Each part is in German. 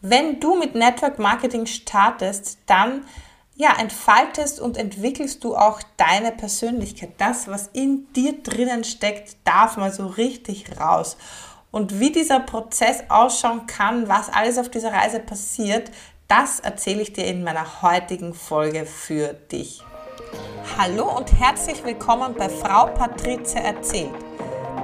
Wenn du mit Network Marketing startest, dann ja, entfaltest und entwickelst du auch deine Persönlichkeit. Das, was in dir drinnen steckt, darf mal so richtig raus. Und wie dieser Prozess ausschauen kann, was alles auf dieser Reise passiert, das erzähle ich dir in meiner heutigen Folge für dich. Hallo und herzlich willkommen bei Frau Patrizia erzählt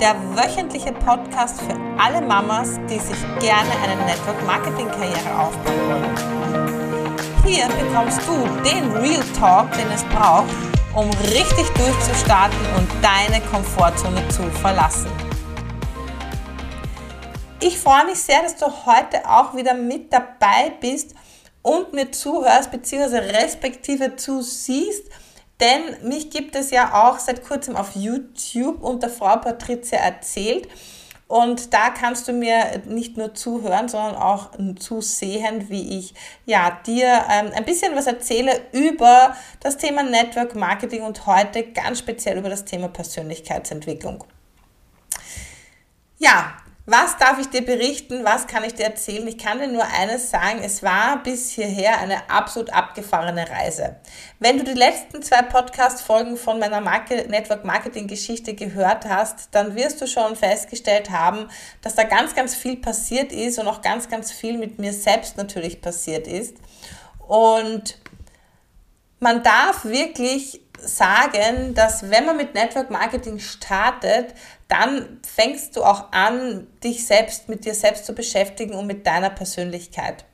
der wöchentliche Podcast für alle Mamas, die sich gerne eine Network-Marketing-Karriere aufbauen wollen. Hier bekommst du den Real Talk, den es braucht, um richtig durchzustarten und deine Komfortzone zu verlassen. Ich freue mich sehr, dass du heute auch wieder mit dabei bist und mir zuhörst bzw. respektive zusiehst denn mich gibt es ja auch seit kurzem auf YouTube unter Frau Patricia erzählt. Und da kannst du mir nicht nur zuhören, sondern auch zusehen, wie ich ja, dir ähm, ein bisschen was erzähle über das Thema Network Marketing und heute ganz speziell über das Thema Persönlichkeitsentwicklung. Ja, was darf ich dir berichten? Was kann ich dir erzählen? Ich kann dir nur eines sagen. Es war bis hierher eine absolut abgefahrene Reise. Wenn du die letzten zwei Podcast-Folgen von meiner Marke Network Marketing Geschichte gehört hast, dann wirst du schon festgestellt haben, dass da ganz, ganz viel passiert ist und auch ganz, ganz viel mit mir selbst natürlich passiert ist. Und man darf wirklich sagen, dass wenn man mit Network Marketing startet, dann fängst du auch an, dich selbst mit dir selbst zu beschäftigen und mit deiner Persönlichkeit.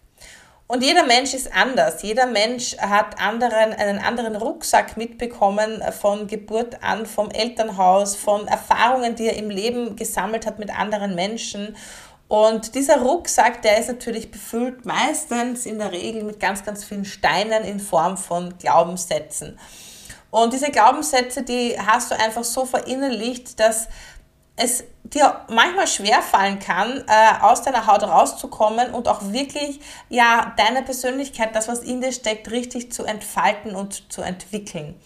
Und jeder Mensch ist anders. Jeder Mensch hat anderen, einen anderen Rucksack mitbekommen von Geburt an, vom Elternhaus, von Erfahrungen, die er im Leben gesammelt hat mit anderen Menschen. Und dieser Rucksack, der ist natürlich befüllt meistens in der Regel mit ganz, ganz vielen Steinen in Form von Glaubenssätzen. Und diese Glaubenssätze, die hast du einfach so verinnerlicht, dass es dir manchmal schwer fallen kann, äh, aus deiner Haut rauszukommen und auch wirklich ja deine Persönlichkeit, das was in dir steckt, richtig zu entfalten und zu entwickeln.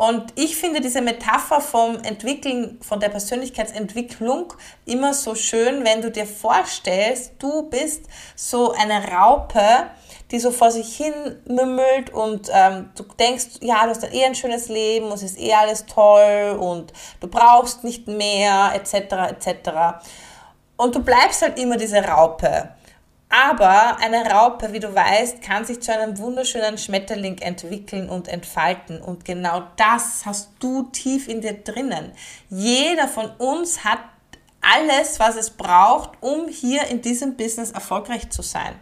Und ich finde diese Metapher vom Entwickeln, von der Persönlichkeitsentwicklung immer so schön, wenn du dir vorstellst, du bist so eine Raupe, die so vor sich hin mümmelt und ähm, du denkst, ja, du hast eh ein schönes Leben und es ist eh alles toll und du brauchst nicht mehr, etc., etc. Und du bleibst halt immer diese Raupe. Aber eine Raupe, wie du weißt, kann sich zu einem wunderschönen Schmetterling entwickeln und entfalten. Und genau das hast du tief in dir drinnen. Jeder von uns hat alles, was es braucht, um hier in diesem Business erfolgreich zu sein.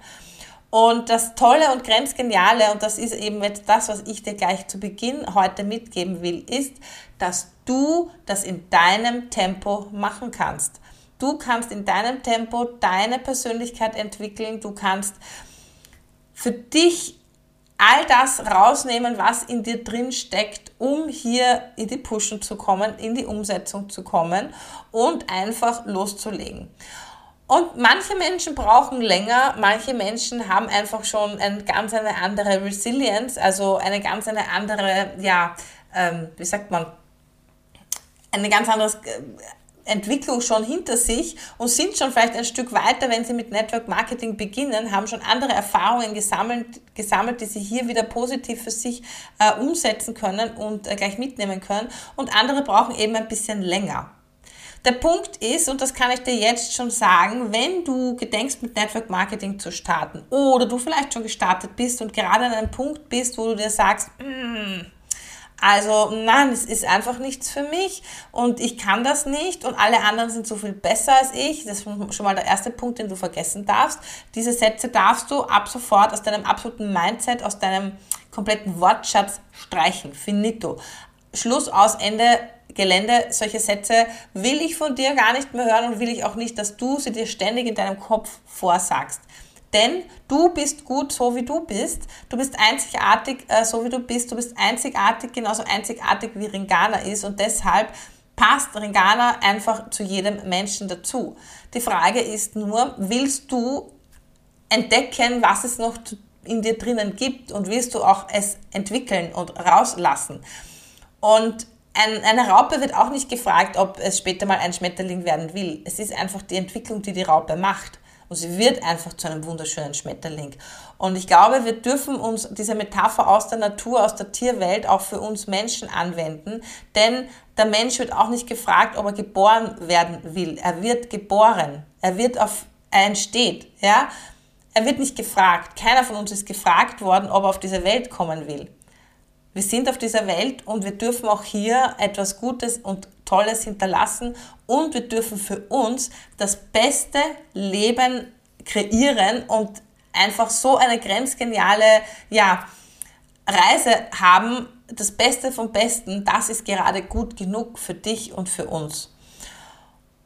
Und das Tolle und Grenzgeniale, und das ist eben jetzt das, was ich dir gleich zu Beginn heute mitgeben will, ist, dass du das in deinem Tempo machen kannst. Du kannst in deinem Tempo deine Persönlichkeit entwickeln. Du kannst für dich all das rausnehmen, was in dir drin steckt, um hier in die Pushen zu kommen, in die Umsetzung zu kommen und einfach loszulegen. Und manche Menschen brauchen länger, manche Menschen haben einfach schon eine ganz eine andere Resilience, also eine ganz eine andere, ja, ähm, wie sagt man, eine ganz andere äh, Entwicklung schon hinter sich und sind schon vielleicht ein Stück weiter, wenn sie mit Network Marketing beginnen, haben schon andere Erfahrungen gesammelt, gesammelt die sie hier wieder positiv für sich äh, umsetzen können und äh, gleich mitnehmen können. Und andere brauchen eben ein bisschen länger. Der Punkt ist, und das kann ich dir jetzt schon sagen, wenn du gedenkst, mit Network Marketing zu starten oder du vielleicht schon gestartet bist und gerade an einem Punkt bist, wo du dir sagst, mm, also nein, es ist einfach nichts für mich und ich kann das nicht und alle anderen sind so viel besser als ich. Das ist schon mal der erste Punkt, den du vergessen darfst. Diese Sätze darfst du ab sofort aus deinem absoluten Mindset, aus deinem kompletten Wortschatz streichen. Finito. Schluss aus Ende Gelände, solche Sätze will ich von dir gar nicht mehr hören und will ich auch nicht, dass du sie dir ständig in deinem Kopf vorsagst. Denn du bist gut, so wie du bist. Du bist einzigartig, äh, so wie du bist. Du bist einzigartig, genauso einzigartig wie Ringana ist. Und deshalb passt Ringana einfach zu jedem Menschen dazu. Die Frage ist nur, willst du entdecken, was es noch in dir drinnen gibt und willst du auch es entwickeln und rauslassen? Und ein, eine Raupe wird auch nicht gefragt, ob es später mal ein Schmetterling werden will. Es ist einfach die Entwicklung, die die Raupe macht. Und sie wird einfach zu einem wunderschönen Schmetterling. Und ich glaube, wir dürfen uns diese Metapher aus der Natur, aus der Tierwelt auch für uns Menschen anwenden. Denn der Mensch wird auch nicht gefragt, ob er geboren werden will. Er wird geboren. Er wird auf, er entsteht, ja. Er wird nicht gefragt. Keiner von uns ist gefragt worden, ob er auf diese Welt kommen will. Wir sind auf dieser Welt und wir dürfen auch hier etwas Gutes und Tolles hinterlassen und wir dürfen für uns das beste Leben kreieren und einfach so eine grenzgeniale ja, Reise haben. Das Beste vom Besten, das ist gerade gut genug für dich und für uns.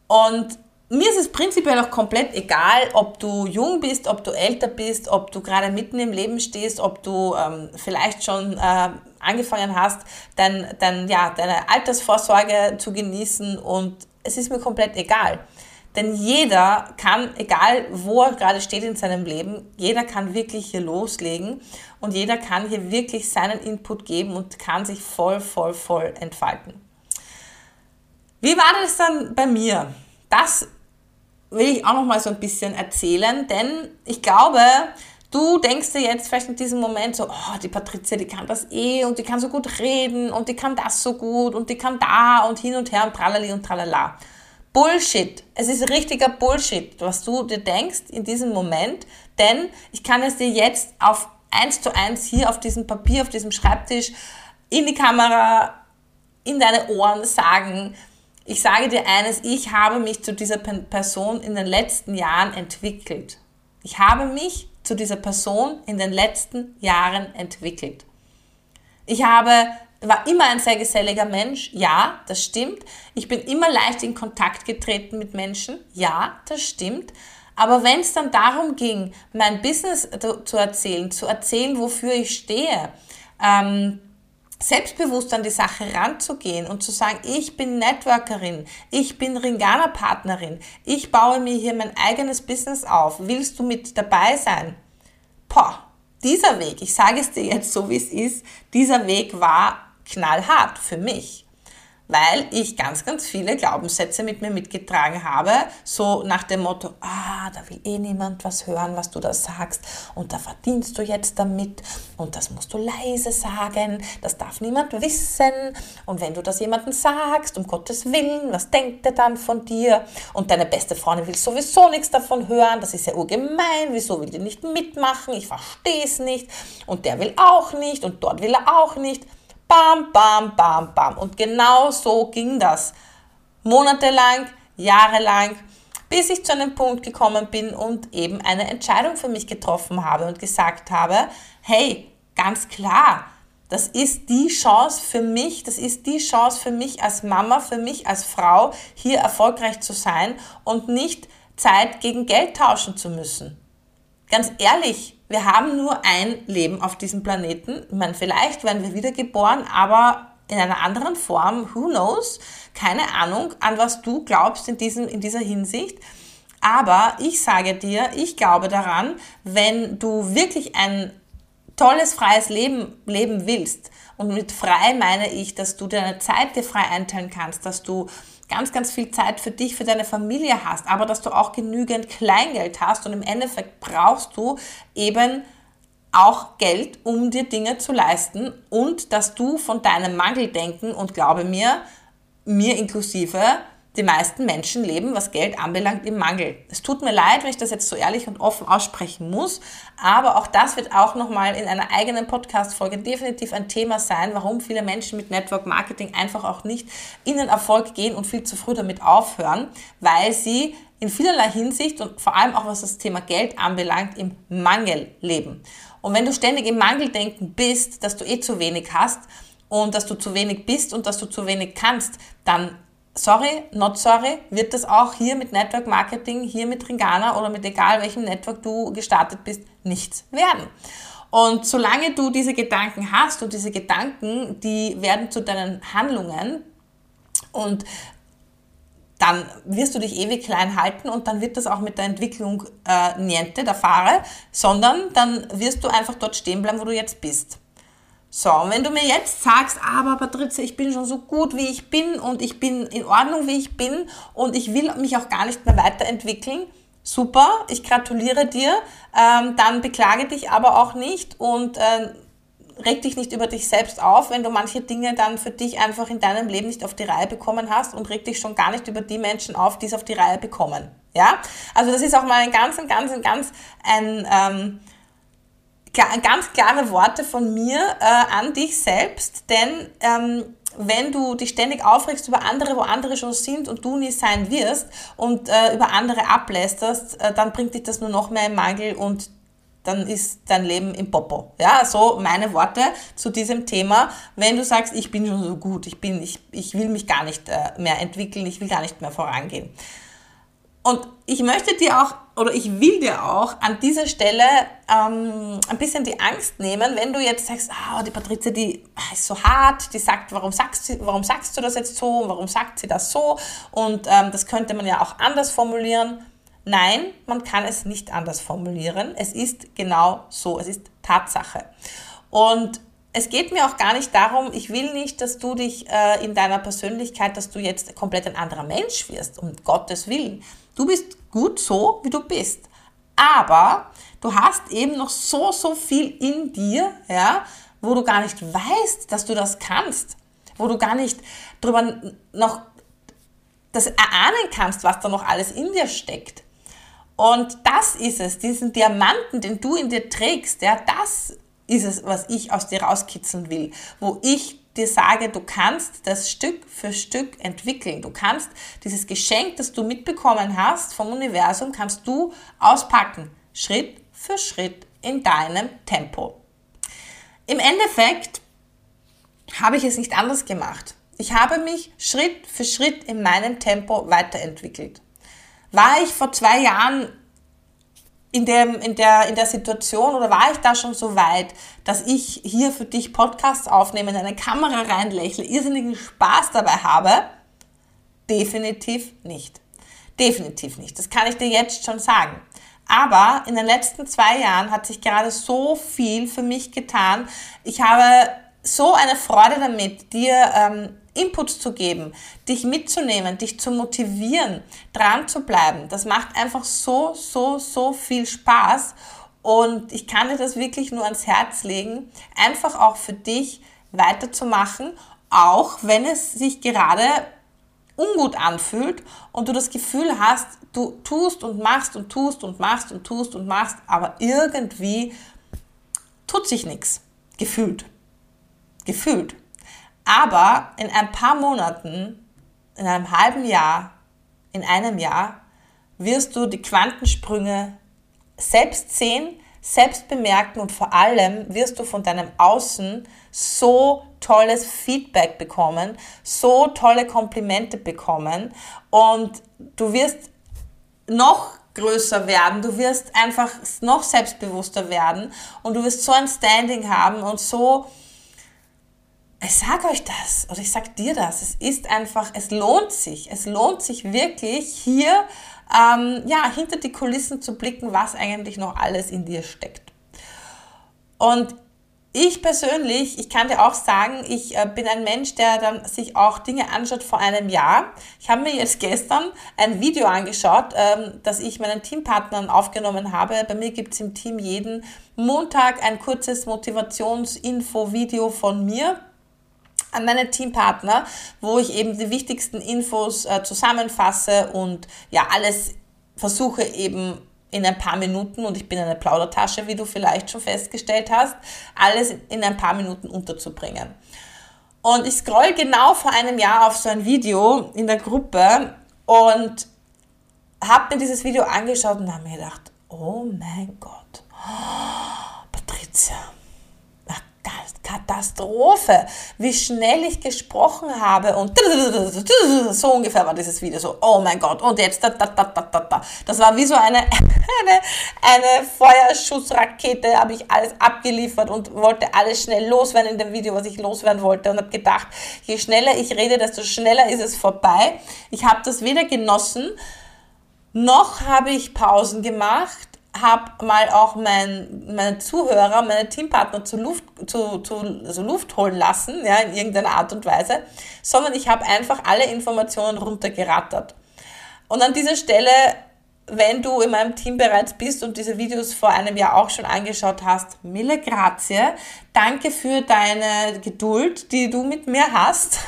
Und mir ist es prinzipiell auch komplett egal, ob du jung bist, ob du älter bist, ob du gerade mitten im Leben stehst, ob du ähm, vielleicht schon äh, angefangen hast, dein, dein, ja, deine Altersvorsorge zu genießen und es ist mir komplett egal. Denn jeder kann, egal wo er gerade steht in seinem Leben, jeder kann wirklich hier loslegen und jeder kann hier wirklich seinen Input geben und kann sich voll, voll, voll entfalten. Wie war das dann bei mir? Das will ich auch noch mal so ein bisschen erzählen, denn ich glaube, du denkst dir jetzt vielleicht in diesem Moment so, oh, die Patricia, die kann das eh und die kann so gut reden und die kann das so gut und die kann da und hin und her und tralali und tralala. Bullshit. Es ist richtiger Bullshit, was du dir denkst in diesem Moment, denn ich kann es dir jetzt auf eins zu eins hier auf diesem Papier, auf diesem Schreibtisch, in die Kamera, in deine Ohren sagen, ich sage dir eines, ich habe mich zu dieser Person in den letzten Jahren entwickelt. Ich habe mich zu dieser Person in den letzten Jahren entwickelt. Ich habe, war immer ein sehr geselliger Mensch, ja, das stimmt. Ich bin immer leicht in Kontakt getreten mit Menschen, ja, das stimmt. Aber wenn es dann darum ging, mein Business zu erzählen, zu erzählen, wofür ich stehe, ähm, selbstbewusst an die Sache ranzugehen und zu sagen, ich bin Networkerin, ich bin Ringana-Partnerin, ich baue mir hier mein eigenes Business auf, willst du mit dabei sein? Boah, dieser Weg, ich sage es dir jetzt so, wie es ist, dieser Weg war knallhart für mich weil ich ganz, ganz viele Glaubenssätze mit mir mitgetragen habe, so nach dem Motto, ah, da will eh niemand was hören, was du da sagst. Und da verdienst du jetzt damit. Und das musst du leise sagen, das darf niemand wissen. Und wenn du das jemandem sagst, um Gottes Willen, was denkt er dann von dir? Und deine beste Freundin will sowieso nichts davon hören, das ist ja urgemein, wieso will die nicht mitmachen, ich verstehe es nicht. Und der will auch nicht. Und dort will er auch nicht Bam, bam, bam, bam. Und genau so ging das. Monatelang, jahrelang, bis ich zu einem Punkt gekommen bin und eben eine Entscheidung für mich getroffen habe und gesagt habe, hey, ganz klar, das ist die Chance für mich, das ist die Chance für mich als Mama, für mich als Frau, hier erfolgreich zu sein und nicht Zeit gegen Geld tauschen zu müssen. Ganz ehrlich, wir haben nur ein Leben auf diesem Planeten. Ich meine, vielleicht werden wir wiedergeboren, aber in einer anderen Form, who knows? Keine Ahnung, an was du glaubst in, diesem, in dieser Hinsicht. Aber ich sage dir, ich glaube daran, wenn du wirklich ein tolles, freies Leben leben willst, und mit frei meine ich, dass du deine Zeit dir frei einteilen kannst, dass du ganz, ganz viel Zeit für dich, für deine Familie hast, aber dass du auch genügend Kleingeld hast und im Endeffekt brauchst du eben auch Geld, um dir Dinge zu leisten und dass du von deinem Mangeldenken und glaube mir, mir inklusive, die meisten Menschen leben, was Geld anbelangt, im Mangel. Es tut mir leid, wenn ich das jetzt so ehrlich und offen aussprechen muss, aber auch das wird auch nochmal in einer eigenen Podcast-Folge definitiv ein Thema sein, warum viele Menschen mit Network Marketing einfach auch nicht in den Erfolg gehen und viel zu früh damit aufhören, weil sie in vielerlei Hinsicht und vor allem auch was das Thema Geld anbelangt, im Mangel leben. Und wenn du ständig im Mangeldenken bist, dass du eh zu wenig hast, und dass du zu wenig bist und dass du zu wenig kannst, dann sorry, not sorry, wird das auch hier mit Network Marketing, hier mit Ringana oder mit egal welchem Network du gestartet bist, nichts werden. Und solange du diese Gedanken hast und diese Gedanken, die werden zu deinen Handlungen und dann wirst du dich ewig klein halten und dann wird das auch mit der Entwicklung äh, niente, der Fahre, sondern dann wirst du einfach dort stehen bleiben, wo du jetzt bist. So, und wenn du mir jetzt sagst, aber Patrizia, ich bin schon so gut, wie ich bin und ich bin in Ordnung, wie ich bin und ich will mich auch gar nicht mehr weiterentwickeln, super, ich gratuliere dir, ähm, dann beklage dich aber auch nicht und äh, reg dich nicht über dich selbst auf, wenn du manche Dinge dann für dich einfach in deinem Leben nicht auf die Reihe bekommen hast und reg dich schon gar nicht über die Menschen auf, die es auf die Reihe bekommen. Ja, also das ist auch mal ein ganz, ein ganz, ein ganz ein ähm, ganz klare Worte von mir äh, an dich selbst, denn ähm, wenn du dich ständig aufregst über andere, wo andere schon sind und du nie sein wirst und äh, über andere ablästerst, äh, dann bringt dich das nur noch mehr im Mangel und dann ist dein Leben im Popo. Ja, so meine Worte zu diesem Thema. Wenn du sagst, ich bin schon so gut, ich bin, ich, ich will mich gar nicht äh, mehr entwickeln, ich will gar nicht mehr vorangehen. Und ich möchte dir auch, oder ich will dir auch an dieser Stelle ähm, ein bisschen die Angst nehmen, wenn du jetzt sagst, ah, die Patrizia, die ist so hart, die sagt, warum sagst, du, warum sagst du das jetzt so, warum sagt sie das so? Und ähm, das könnte man ja auch anders formulieren. Nein, man kann es nicht anders formulieren. Es ist genau so, es ist Tatsache. Und es geht mir auch gar nicht darum, ich will nicht, dass du dich äh, in deiner Persönlichkeit, dass du jetzt komplett ein anderer Mensch wirst, um Gottes Willen. Du bist gut so, wie du bist. Aber du hast eben noch so, so viel in dir, ja, wo du gar nicht weißt, dass du das kannst. Wo du gar nicht drüber noch das erahnen kannst, was da noch alles in dir steckt. Und das ist es, diesen Diamanten, den du in dir trägst, ja, das ist es, was ich aus dir rauskitzeln will, wo ich dir sage, du kannst das Stück für Stück entwickeln. Du kannst dieses Geschenk, das du mitbekommen hast vom Universum, kannst du auspacken, Schritt für Schritt in deinem Tempo. Im Endeffekt habe ich es nicht anders gemacht. Ich habe mich Schritt für Schritt in meinem Tempo weiterentwickelt. War ich vor zwei Jahren in, dem, in, der, in der Situation oder war ich da schon so weit, dass ich hier für dich Podcasts aufnehme, in eine Kamera reinlächle, irrsinnigen Spaß dabei habe? Definitiv nicht. Definitiv nicht. Das kann ich dir jetzt schon sagen. Aber in den letzten zwei Jahren hat sich gerade so viel für mich getan. Ich habe so eine Freude damit, dir ähm, Inputs zu geben, dich mitzunehmen, dich zu motivieren, dran zu bleiben. Das macht einfach so, so, so viel Spaß. Und ich kann dir das wirklich nur ans Herz legen, einfach auch für dich weiterzumachen, auch wenn es sich gerade ungut anfühlt und du das Gefühl hast, du tust und machst und tust und machst und tust und machst, aber irgendwie tut sich nichts. Gefühlt. Gefühlt. Aber in ein paar Monaten, in einem halben Jahr, in einem Jahr, wirst du die Quantensprünge selbst sehen, selbst bemerken und vor allem wirst du von deinem Außen so tolles Feedback bekommen, so tolle Komplimente bekommen und du wirst noch größer werden, du wirst einfach noch selbstbewusster werden und du wirst so ein Standing haben und so ich sage euch das oder ich sage dir das. Es ist einfach, es lohnt sich. Es lohnt sich wirklich hier ähm, ja, hinter die Kulissen zu blicken, was eigentlich noch alles in dir steckt. Und ich persönlich, ich kann dir auch sagen, ich äh, bin ein Mensch, der dann sich auch Dinge anschaut vor einem Jahr. Ich habe mir jetzt gestern ein Video angeschaut, ähm, das ich meinen Teampartnern aufgenommen habe. Bei mir gibt es im Team jeden Montag ein kurzes Motivationsinfo-Video von mir an meine Teampartner, wo ich eben die wichtigsten Infos äh, zusammenfasse und ja, alles versuche eben in ein paar Minuten, und ich bin eine Plaudertasche, wie du vielleicht schon festgestellt hast, alles in ein paar Minuten unterzubringen. Und ich scroll genau vor einem Jahr auf so ein Video in der Gruppe und habe mir dieses Video angeschaut und habe mir gedacht, oh mein Gott, oh, Patricia, Katastrophe, wie schnell ich gesprochen habe und so ungefähr war dieses Video so, oh mein Gott, und jetzt da, da, da, da, da, da. Das war wie so eine, eine, eine Feuerschussrakete, habe ich alles abgeliefert und wollte alles schnell loswerden in dem Video, was ich loswerden wollte und habe gedacht, je schneller ich rede, desto schneller ist es vorbei. Ich habe das weder genossen, noch habe ich Pausen gemacht, habe mal auch mein, meine Zuhörer, meine Teampartner zu Luft, zu, zu also Luft holen lassen, ja, in irgendeiner Art und Weise, sondern ich habe einfach alle Informationen runtergerattert. Und an dieser Stelle wenn du in meinem Team bereits bist und diese Videos vor einem Jahr auch schon angeschaut hast, mille grazie. Danke für deine Geduld, die du mit mir hast.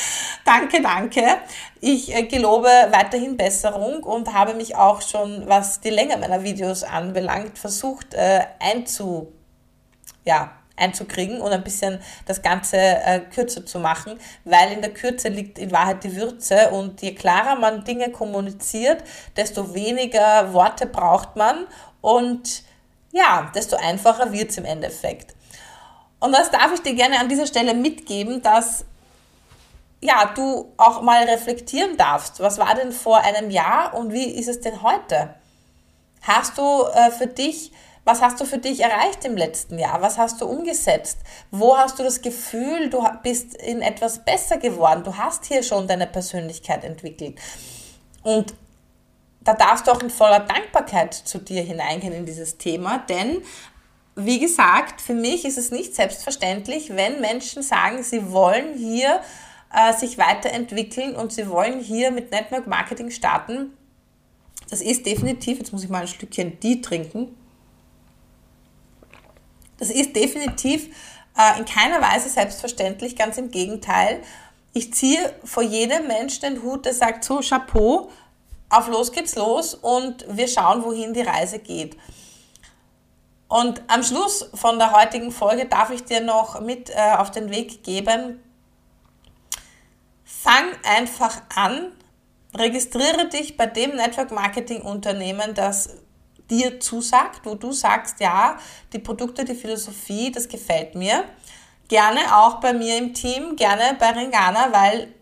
danke, danke. Ich äh, gelobe weiterhin Besserung und habe mich auch schon, was die Länge meiner Videos anbelangt, versucht äh, einzu, ja, einzukriegen und ein bisschen das Ganze äh, kürzer zu machen, weil in der Kürze liegt in Wahrheit die Würze und je klarer man Dinge kommuniziert, desto weniger Worte braucht man und ja, desto einfacher wird es im Endeffekt. Und das darf ich dir gerne an dieser Stelle mitgeben, dass ja, du auch mal reflektieren darfst. Was war denn vor einem Jahr und wie ist es denn heute? Hast du äh, für dich was hast du für dich erreicht im letzten Jahr? Was hast du umgesetzt? Wo hast du das Gefühl, du bist in etwas besser geworden? Du hast hier schon deine Persönlichkeit entwickelt. Und da darfst du auch in voller Dankbarkeit zu dir hineingehen in dieses Thema, denn wie gesagt, für mich ist es nicht selbstverständlich, wenn Menschen sagen, sie wollen hier äh, sich weiterentwickeln und sie wollen hier mit Network Marketing starten. Das ist definitiv, jetzt muss ich mal ein Stückchen die trinken. Das ist definitiv äh, in keiner Weise selbstverständlich, ganz im Gegenteil. Ich ziehe vor jedem Menschen den Hut, der sagt, so Chapeau, auf los geht's los und wir schauen, wohin die Reise geht. Und am Schluss von der heutigen Folge darf ich dir noch mit äh, auf den Weg geben, fang einfach an, registriere dich bei dem Network Marketing Unternehmen, das dir zusagt, wo du sagst, ja, die Produkte, die Philosophie, das gefällt mir. Gerne auch bei mir im Team, gerne bei Ringana, weil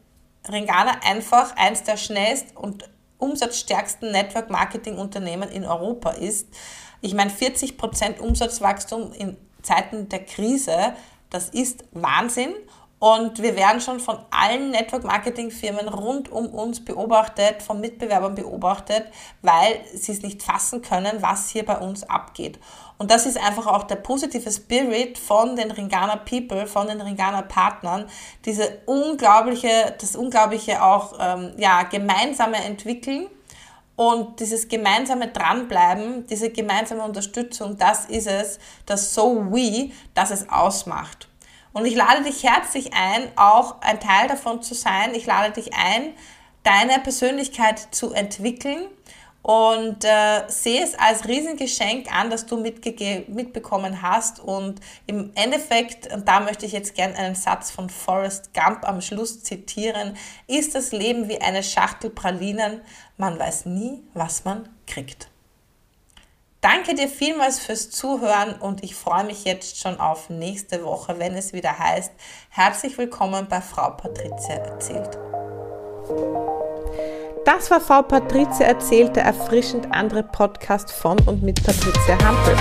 Ringana einfach eins der schnellst und umsatzstärksten Network Marketing Unternehmen in Europa ist. Ich meine, 40% Umsatzwachstum in Zeiten der Krise, das ist Wahnsinn. Und wir werden schon von allen Network-Marketing-Firmen rund um uns beobachtet, von Mitbewerbern beobachtet, weil sie es nicht fassen können, was hier bei uns abgeht. Und das ist einfach auch der positive Spirit von den Ringana People, von den Ringana Partnern, diese unglaubliche, das unglaubliche auch ähm, ja, gemeinsame Entwickeln und dieses gemeinsame Dranbleiben, diese gemeinsame Unterstützung, das ist es, das So We, das es ausmacht. Und ich lade dich herzlich ein, auch ein Teil davon zu sein. Ich lade dich ein, deine Persönlichkeit zu entwickeln und äh, sehe es als Riesengeschenk an, dass du mitbekommen hast. Und im Endeffekt, und da möchte ich jetzt gerne einen Satz von Forrest Gump am Schluss zitieren, ist das Leben wie eine Schachtel Pralinen. Man weiß nie, was man kriegt. Danke dir vielmals fürs Zuhören und ich freue mich jetzt schon auf nächste Woche, wenn es wieder heißt, herzlich willkommen bei Frau Patrizia erzählt. Das war Frau Patrizia erzählt, der erfrischend andere Podcast von und mit Patricia Hampel.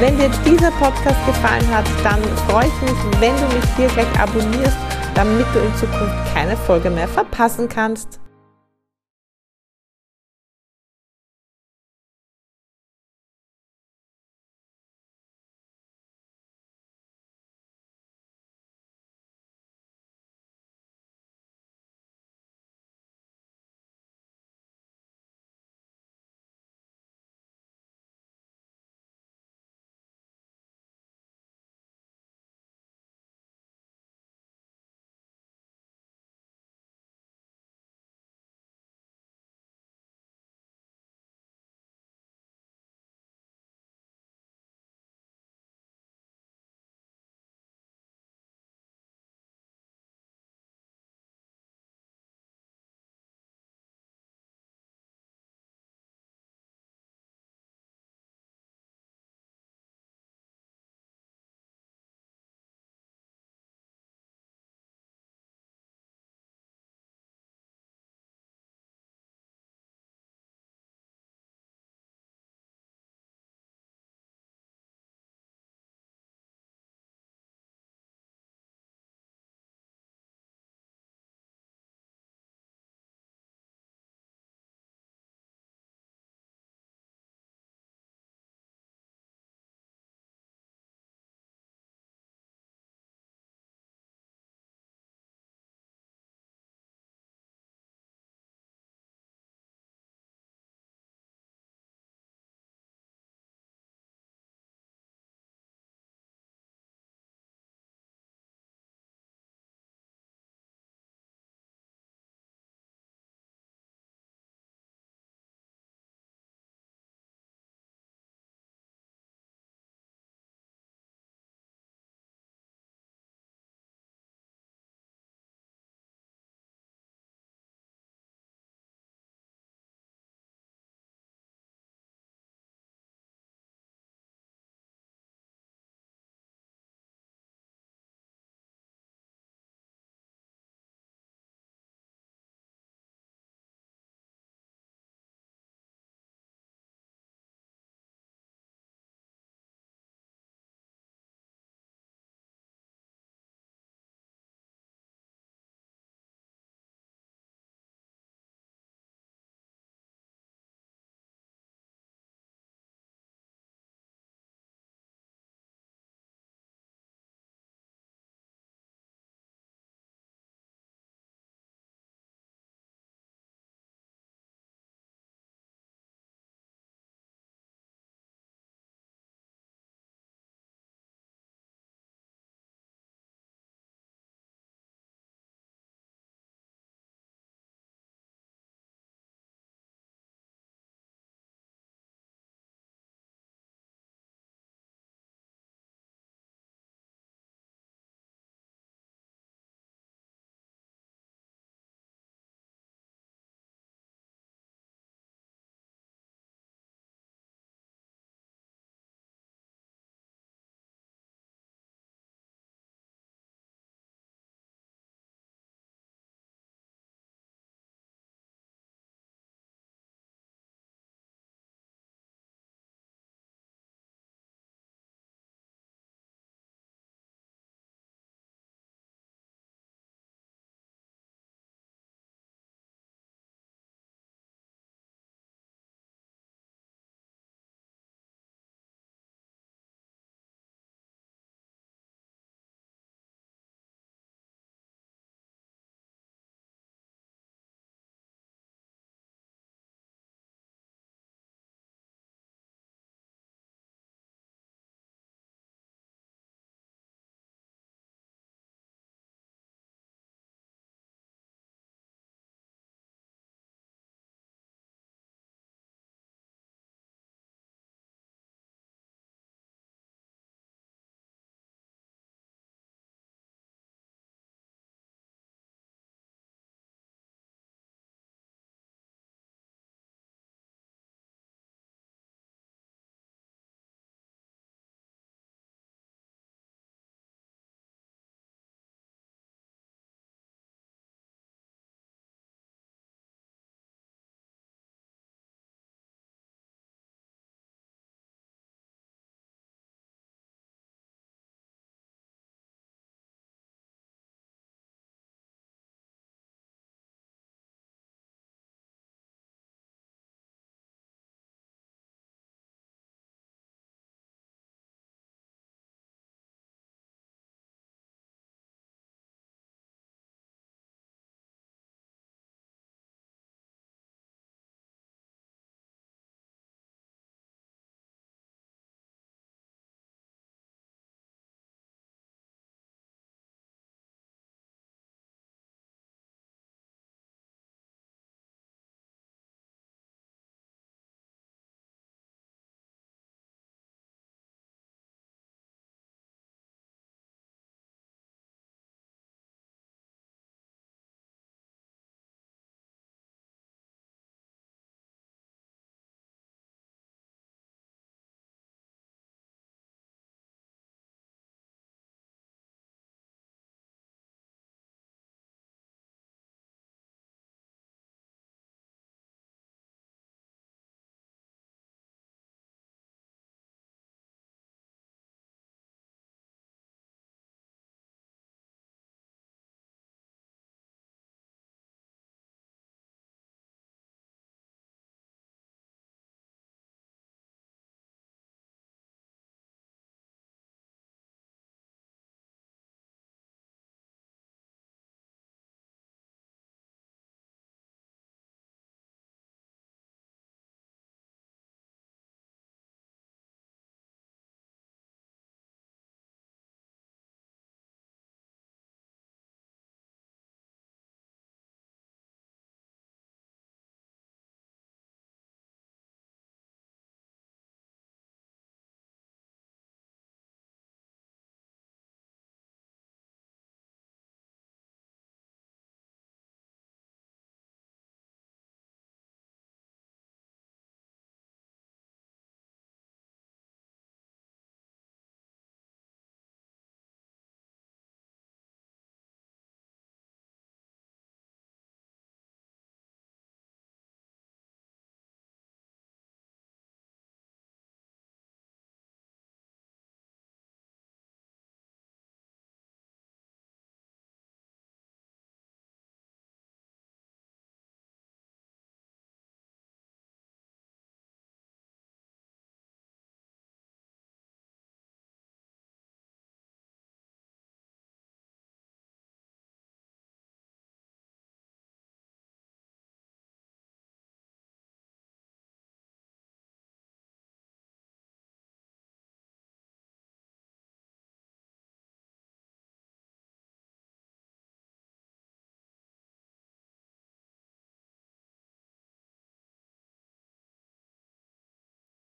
Wenn dir dieser Podcast gefallen hat, dann freue ich mich, wenn du mich hier gleich abonnierst, damit du in Zukunft keine Folge mehr verpassen kannst.